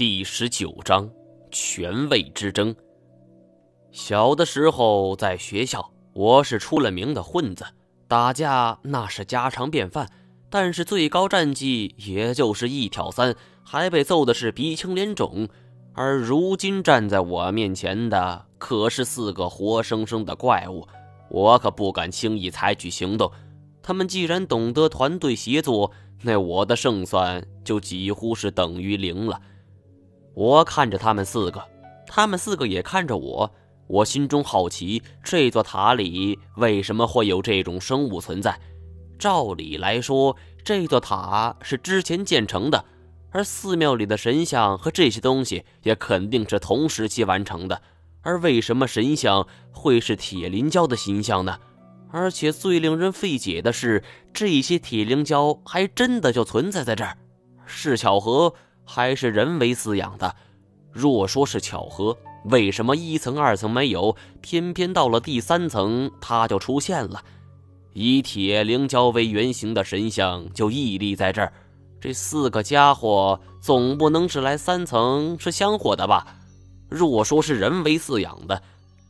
第十九章权位之争。小的时候在学校，我是出了名的混子，打架那是家常便饭。但是最高战绩也就是一挑三，还被揍的是鼻青脸肿。而如今站在我面前的可是四个活生生的怪物，我可不敢轻易采取行动。他们既然懂得团队协作，那我的胜算就几乎是等于零了。我看着他们四个，他们四个也看着我。我心中好奇，这座塔里为什么会有这种生物存在？照理来说，这座塔是之前建成的，而寺庙里的神像和这些东西也肯定是同时期完成的。而为什么神像会是铁灵蛟的形象呢？而且最令人费解的是，这些铁灵蛟还真的就存在在这儿，是巧合？还是人为饲养的。若说是巧合，为什么一层、二层没有，偏偏到了第三层它就出现了？以铁灵蛟为原型的神像就屹立在这儿。这四个家伙总不能是来三层是香火的吧？若说是人为饲养的，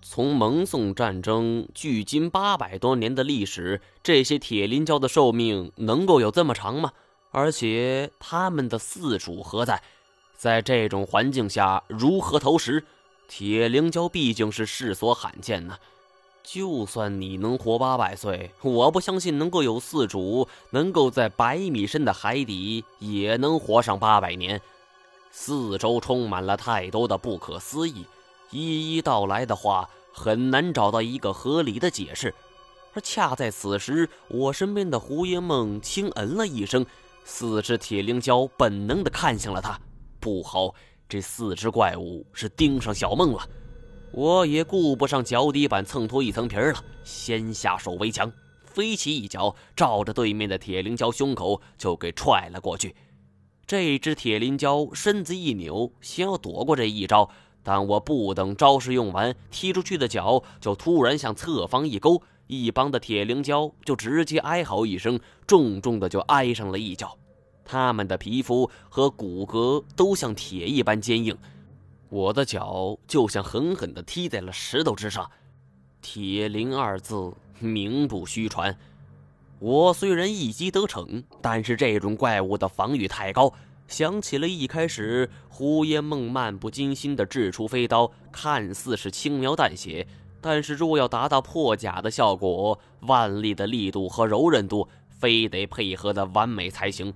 从蒙宋战争距今八百多年的历史，这些铁灵蛟的寿命能够有这么长吗？而且他们的四主何在？在这种环境下如何投食？铁灵蛟毕竟是世所罕见呢。就算你能活八百岁，我不相信能够有四主能够在百米深的海底也能活上八百年。四周充满了太多的不可思议，一一道来的话，很难找到一个合理的解释。而恰在此时，我身边的胡烟梦轻嗯了一声。四只铁灵蛟本能地看向了他，不好，这四只怪物是盯上小梦了。我也顾不上脚底板蹭脱一层皮了，先下手为强，飞起一脚，照着对面的铁灵蛟胸口就给踹了过去。这只铁灵蛟身子一扭，想要躲过这一招，但我不等招式用完，踢出去的脚就突然向侧方一勾。一帮的铁灵蛟就直接哀嚎一声，重重的就挨上了一脚。他们的皮肤和骨骼都像铁一般坚硬，我的脚就像狠狠地踢在了石头之上。铁灵二字名不虚传。我虽然一击得逞，但是这种怪物的防御太高。想起了一开始胡烟梦漫不经心的掷出飞刀，看似是轻描淡写。但是，若要达到破甲的效果，腕力的力度和柔韧度非得配合的完美才行。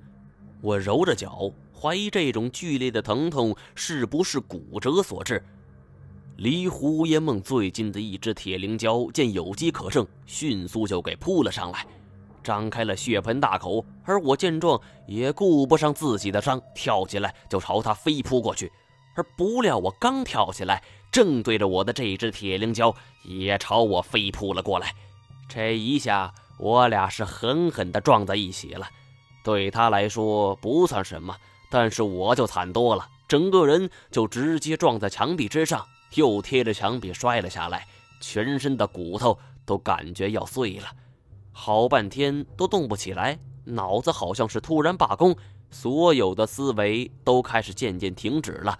我揉着脚，怀疑这种剧烈的疼痛是不是骨折所致。离胡烟梦最近的一只铁灵蛟见有机可乘，迅速就给扑了上来，张开了血盆大口。而我见状，也顾不上自己的伤，跳起来就朝它飞扑过去。而不料，我刚跳起来，正对着我的这只铁灵蛟也朝我飞扑了过来。这一下，我俩是狠狠地撞在一起了。对他来说不算什么，但是我就惨多了，整个人就直接撞在墙壁之上，又贴着墙壁摔了下来，全身的骨头都感觉要碎了，好半天都动不起来，脑子好像是突然罢工，所有的思维都开始渐渐停止了。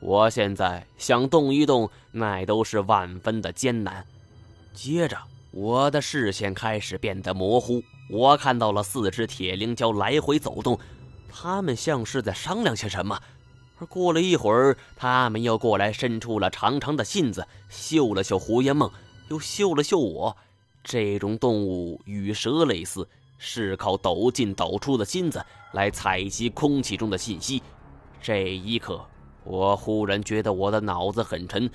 我现在想动一动，那都是万分的艰难。接着，我的视线开始变得模糊，我看到了四只铁灵蛟来回走动，他们像是在商量些什么。而过了一会儿，他们又过来，伸出了长长的信子，嗅了嗅胡烟梦，又嗅了嗅我。这种动物与蛇类似，是靠抖进抖出的芯子来采集空气中的信息。这一刻。我忽然觉得我的脑子很沉，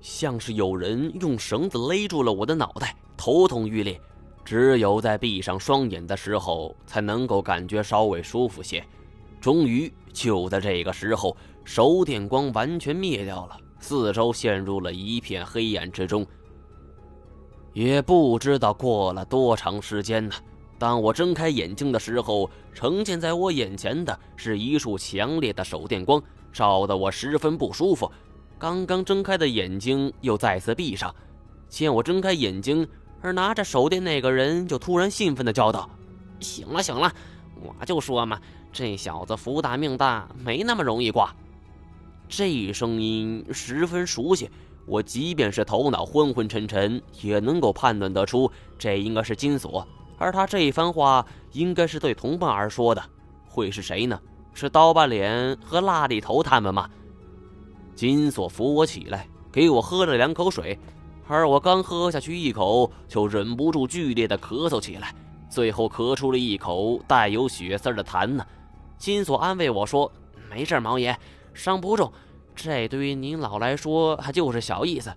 像是有人用绳子勒住了我的脑袋，头痛欲裂。只有在闭上双眼的时候，才能够感觉稍微舒服些。终于，就在这个时候，手电光完全灭掉了，四周陷入了一片黑暗之中。也不知道过了多长时间呢。当我睁开眼睛的时候，呈现在我眼前的是一束强烈的手电光。照得我十分不舒服，刚刚睁开的眼睛又再次闭上。见我睁开眼睛，而拿着手电那个人就突然兴奋地叫道：“醒了，醒了！我就说嘛，这小子福大命大，没那么容易挂。”这声音十分熟悉，我即便是头脑昏昏沉沉，也能够判断得出这应该是金锁。而他这一番话，应该是对同伴而说的，会是谁呢？是刀疤脸和蜡里头他们吗？金锁扶我起来，给我喝了两口水，而我刚喝下去一口，就忍不住剧烈的咳嗽起来，最后咳出了一口带有血丝的痰呢。金锁安慰我说：“没事，毛爷。”伤不重，这对于您老来说还就是小意思。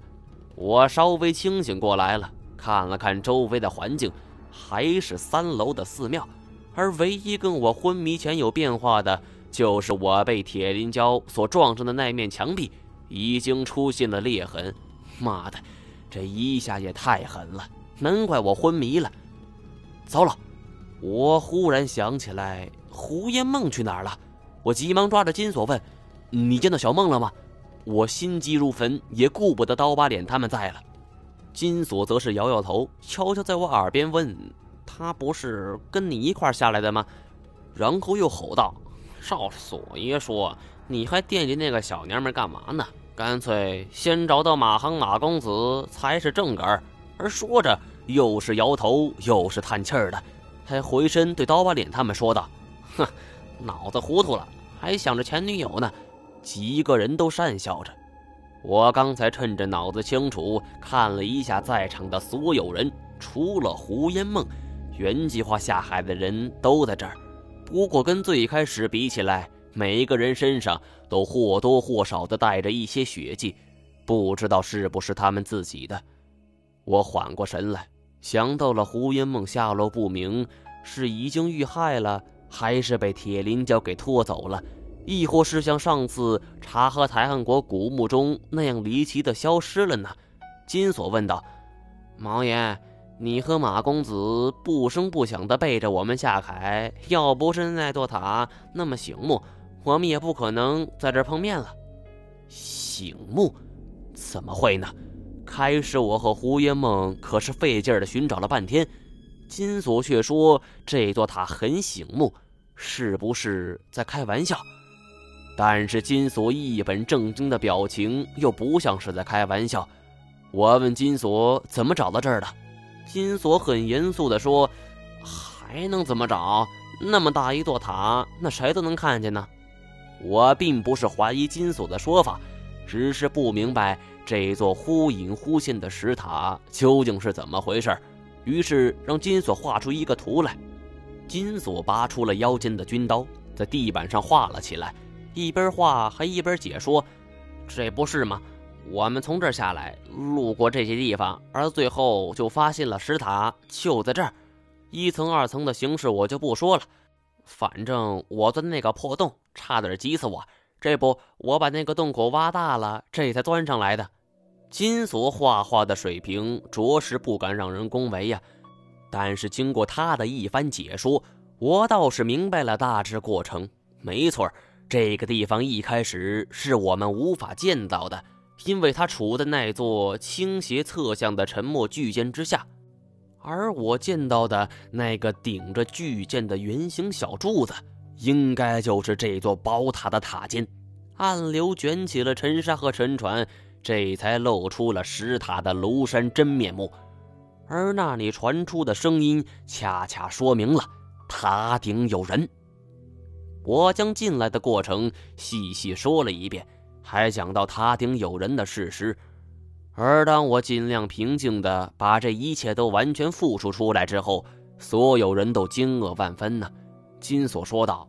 我稍微清醒过来了，看了看周围的环境，还是三楼的寺庙，而唯一跟我昏迷前有变化的，就是我被铁林胶所撞上的那面墙壁已经出现了裂痕。妈的，这一下也太狠了，难怪我昏迷了。糟了，我忽然想起来，胡烟梦去哪儿了？我急忙抓着金锁问。你见到小梦了吗？我心急如焚，也顾不得刀疤脸他们在了。金锁则是摇摇头，悄悄在我耳边问：“他不是跟你一块下来的吗？”然后又吼道：“少锁爷说，你还惦记那个小娘们干嘛呢？干脆先找到马航马公子才是正根儿。”而说着，又是摇头，又是叹气儿的。他回身对刀疤脸他们说道：“哼，脑子糊涂了，还想着前女友呢。”几个人都讪笑着。我刚才趁着脑子清楚，看了一下在场的所有人，除了胡烟梦，原计划下海的人都在这儿。不过跟最开始比起来，每一个人身上都或多或少的带着一些血迹，不知道是不是他们自己的。我缓过神来，想到了胡云梦下落不明，是已经遇害了，还是被铁林蛟给拖走了？亦或是像上次查和台汉国古墓中那样离奇的消失了呢？金锁问道：“毛爷，你和马公子不声不响地背着我们下海，要不是那座塔那么醒目，我们也不可能在这碰面了。醒目？怎么会呢？开始我和胡爷梦可是费劲儿地寻找了半天，金锁却说这座塔很醒目，是不是在开玩笑？”但是金锁一本正经的表情又不像是在开玩笑。我问金锁怎么找到这儿的，金锁很严肃地说：“还能怎么找？那么大一座塔，那谁都能看见呢。”我并不是怀疑金锁的说法，只是不明白这座忽隐忽现的石塔究竟是怎么回事。于是让金锁画出一个图来。金锁拔出了腰间的军刀，在地板上画了起来。一边画还一边解说：“这不是吗？我们从这儿下来，路过这些地方，而最后就发现了石塔，就在这儿。一层、二层的形式我就不说了，反正我钻那个破洞，差点急死我。这不，我把那个洞口挖大了，这才钻上来的。金锁画画的水平着实不敢让人恭维呀，但是经过他的一番解说，我倒是明白了大致过程。没错。”这个地方一开始是我们无法见到的，因为它处在那座倾斜侧向的沉默巨舰之下，而我见到的那个顶着巨舰的圆形小柱子，应该就是这座宝塔的塔尖。暗流卷起了沉沙和沉船，这才露出了石塔的庐山真面目。而那里传出的声音，恰恰说明了塔顶有人。我将进来的过程细细说了一遍，还讲到塔顶有人的事实。而当我尽量平静地把这一切都完全复述出来之后，所有人都惊愕万分呢。金锁说道：“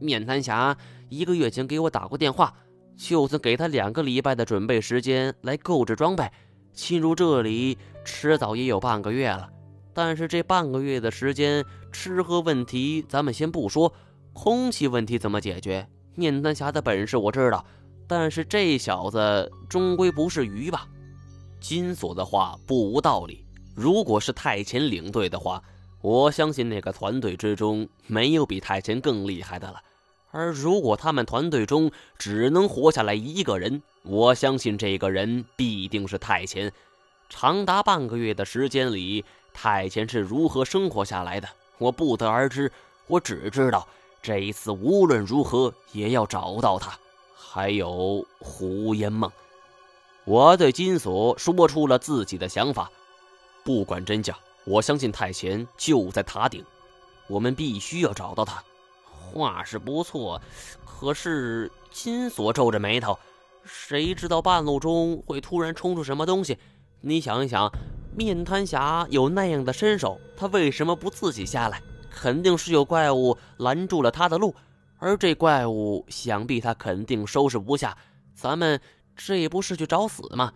面瘫侠一个月前给我打过电话，就算给他两个礼拜的准备时间来购置装备，进入这里迟早也有半个月了。但是这半个月的时间，吃喝问题咱们先不说。”空气问题怎么解决？面瘫侠的本事我知道，但是这小子终归不是鱼吧？金锁的话不无道理。如果是太前领队的话，我相信那个团队之中没有比太前更厉害的了。而如果他们团队中只能活下来一个人，我相信这个人必定是太前。长达半个月的时间里，太前是如何生活下来的，我不得而知。我只知道。这一次无论如何也要找到他，还有胡烟梦。我对金锁说出了自己的想法，不管真假，我相信太前就在塔顶，我们必须要找到他。话是不错，可是金锁皱着眉头，谁知道半路中会突然冲出什么东西？你想一想，面瘫侠有那样的身手，他为什么不自己下来？肯定是有怪物拦住了他的路，而这怪物想必他肯定收拾不下。咱们。这不是去找死吗？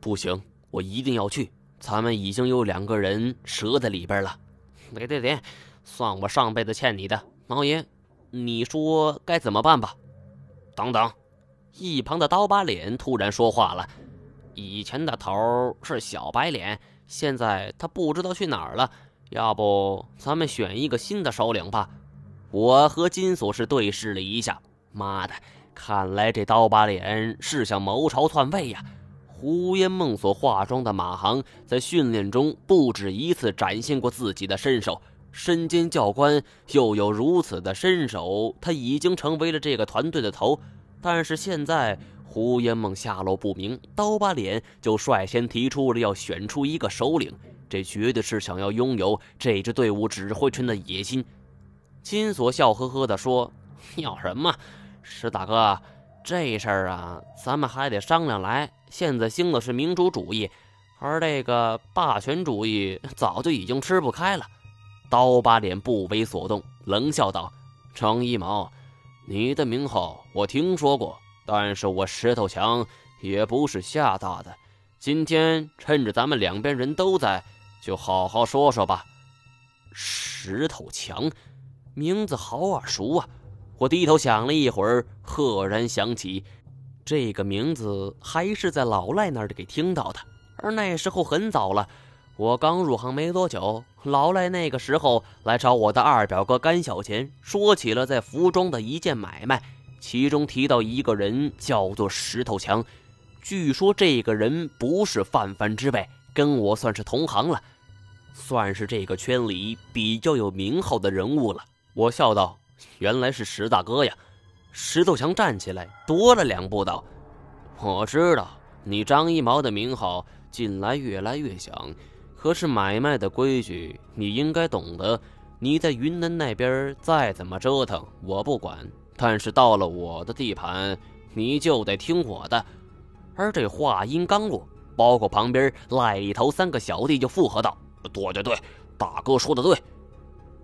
不行，我一定要去。咱们已经有两个人折在里边了。对对对，算我上辈子欠你的，毛爷，你说该怎么办吧？等等，一旁的刀疤脸突然说话了。以前的头是小白脸，现在他不知道去哪儿了。要不咱们选一个新的首领吧？我和金锁是对视了一下，妈的！看来这刀疤脸是想谋朝篡位呀！胡烟梦所化妆的马航在训练中不止一次展现过自己的身手，身兼教官又有如此的身手，他已经成为了这个团队的头。但是现在胡烟梦下落不明，刀疤脸就率先提出了要选出一个首领，这绝对是想要拥有这支队伍指挥权的野心。金锁笑呵呵地说：“要什么？”石大哥，这事儿啊，咱们还得商量来。现在兴的是民主主义，而这个霸权主义早就已经吃不开了。刀疤脸不为所动，冷笑道：“张一毛，你的名号我听说过，但是我石头强也不是吓大的。今天趁着咱们两边人都在，就好好说说吧。”石头强，名字好耳熟啊。我低头想了一会儿，赫然想起，这个名字还是在老赖那儿给听到的。而那时候很早了，我刚入行没多久，老赖那个时候来找我的二表哥甘小钱，说起了在服装的一件买卖，其中提到一个人叫做石头强，据说这个人不是泛泛之辈，跟我算是同行了，算是这个圈里比较有名号的人物了。我笑道。原来是石大哥呀！石头强站起来，踱了两步，道：“我知道你张一毛的名号近来越来越响，可是买卖的规矩你应该懂得。你在云南那边再怎么折腾，我不管；但是到了我的地盘，你就得听我的。”而这话音刚落，包括旁边赖里头三个小弟就附和道：“对对对，大哥说的对，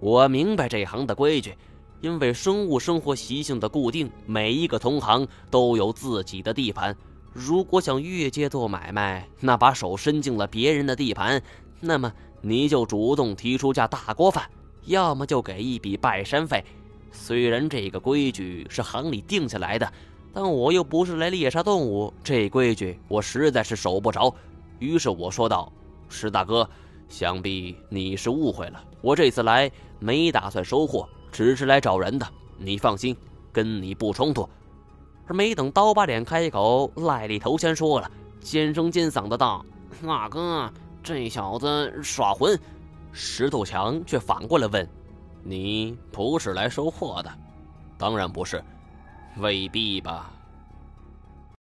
我明白这行的规矩。”因为生物生活习性的固定，每一个同行都有自己的地盘。如果想越界做买卖，那把手伸进了别人的地盘，那么你就主动提出价大锅饭，要么就给一笔拜山费。虽然这个规矩是行里定下来的，但我又不是来猎杀动物，这规矩我实在是守不着。于是我说道：“石大哥，想必你是误会了，我这次来没打算收货。”只是来找人的，你放心，跟你不冲突。而没等刀疤脸开口，赖里头先说了，尖声尖嗓的道：“大哥，这小子耍混。”石头强却反过来问：“你不是来收货的？”“当然不是。”“未必吧？”